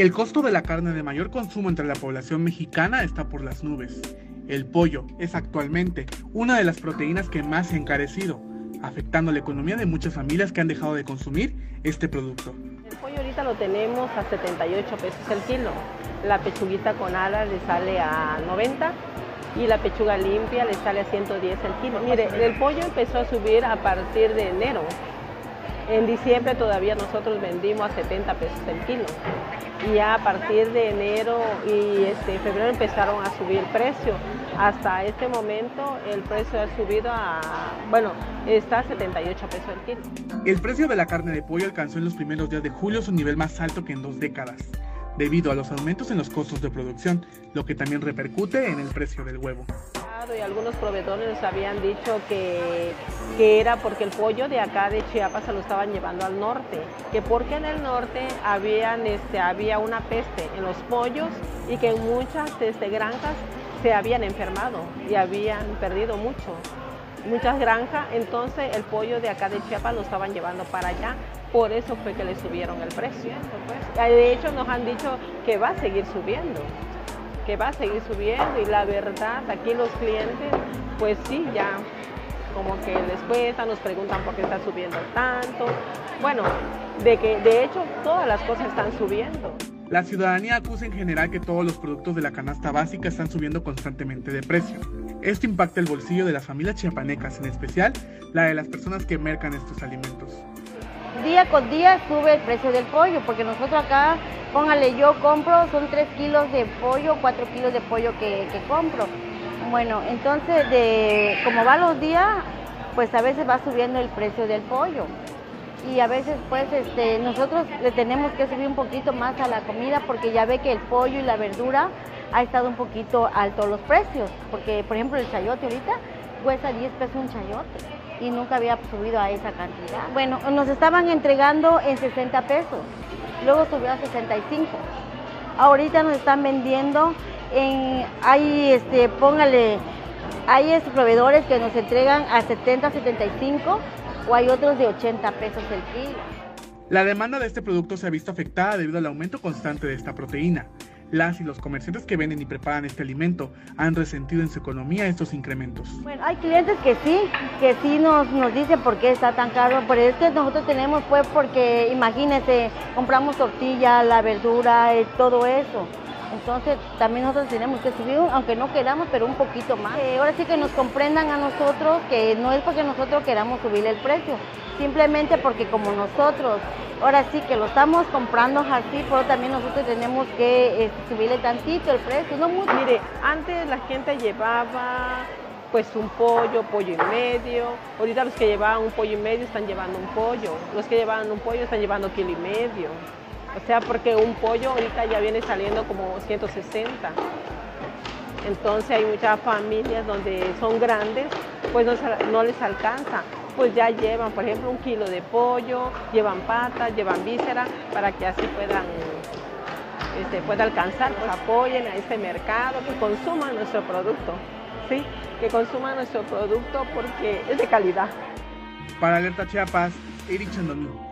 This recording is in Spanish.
El costo de la carne de mayor consumo entre la población mexicana está por las nubes. El pollo es actualmente una de las proteínas que más se ha encarecido, afectando la economía de muchas familias que han dejado de consumir este producto. El pollo ahorita lo tenemos a 78 pesos el kilo. La pechuguita con alas le sale a 90 y la pechuga limpia le sale a 110 el kilo. Mire, el pollo empezó a subir a partir de enero. En diciembre todavía nosotros vendimos a 70 pesos el kilo. Y ya a partir de enero y este, febrero empezaron a subir el precio. Hasta este momento el precio ha subido a, bueno, está a 78 pesos el kilo. El precio de la carne de pollo alcanzó en los primeros días de julio su nivel más alto que en dos décadas, debido a los aumentos en los costos de producción, lo que también repercute en el precio del huevo y algunos proveedores nos habían dicho que, que, era porque el pollo de acá de Chiapas se lo estaban llevando al norte, que porque en el norte habían, este, había una peste en los pollos y que en muchas este, granjas se habían enfermado y habían perdido mucho, muchas granjas, entonces el pollo de acá de Chiapas lo estaban llevando para allá, por eso fue que le subieron el precio. Pues. De hecho nos han dicho que va a seguir subiendo que va a seguir subiendo y la verdad, aquí los clientes, pues sí, ya como que les cuesta, nos preguntan por qué está subiendo tanto. Bueno, de que de hecho todas las cosas están subiendo. La ciudadanía acusa en general que todos los productos de la canasta básica están subiendo constantemente de precio. Esto impacta el bolsillo de las familias chiapanecas, en especial la de las personas que mercan estos alimentos. Día con día sube el precio del pollo, porque nosotros acá Póngale, yo compro, son 3 kilos de pollo, 4 kilos de pollo que, compro. Bueno, entonces, de como va los días, pues a veces va subiendo el precio del pollo. Y a veces, pues, este, nosotros le tenemos que subir un poquito más a la comida porque ya ve que el pollo y la verdura ha estado un poquito alto los precios. Porque, por ejemplo, el chayote ahorita cuesta 10 pesos un chayote y nunca había subido a esa cantidad. Bueno, nos estaban entregando en 60 pesos luego subió a 65. Ahorita nos están vendiendo en, hay este, póngale, hay este, proveedores que nos entregan a 70, 75 o hay otros de 80 pesos el kilo. La demanda de este producto se ha visto afectada debido al aumento constante de esta proteína. Las y los comerciantes que venden y preparan este alimento han resentido en su economía estos incrementos. Bueno, hay clientes que sí, que sí nos, nos dicen por qué está tan caro, pero es que nosotros tenemos pues porque imagínense, compramos tortilla, la verdura, eh, todo eso. Entonces también nosotros tenemos que subir, aunque no queramos, pero un poquito más. Eh, ahora sí que nos comprendan a nosotros que no es porque nosotros queramos subir el precio, simplemente porque como nosotros, ahora sí que lo estamos comprando así, pero también nosotros tenemos que eh, subirle tantito el precio, no mucho. Mire, antes la gente llevaba pues un pollo, pollo y medio. Ahorita los que llevaban un pollo y medio están llevando un pollo. Los que llevaban un pollo están llevando kilo y medio. O sea, porque un pollo ahorita ya viene saliendo como 160. Entonces hay muchas familias donde son grandes, pues no, les alcanza. Pues ya llevan, por ejemplo, un kilo de pollo, llevan patas, llevan vísceras, para que así puedan este, pueda alcanzar, pues apoyen a este mercado, que consuman nuestro producto, ¿sí? Que consuman nuestro producto porque es de calidad. Para Alerta Chiapas, Eric Chandomí.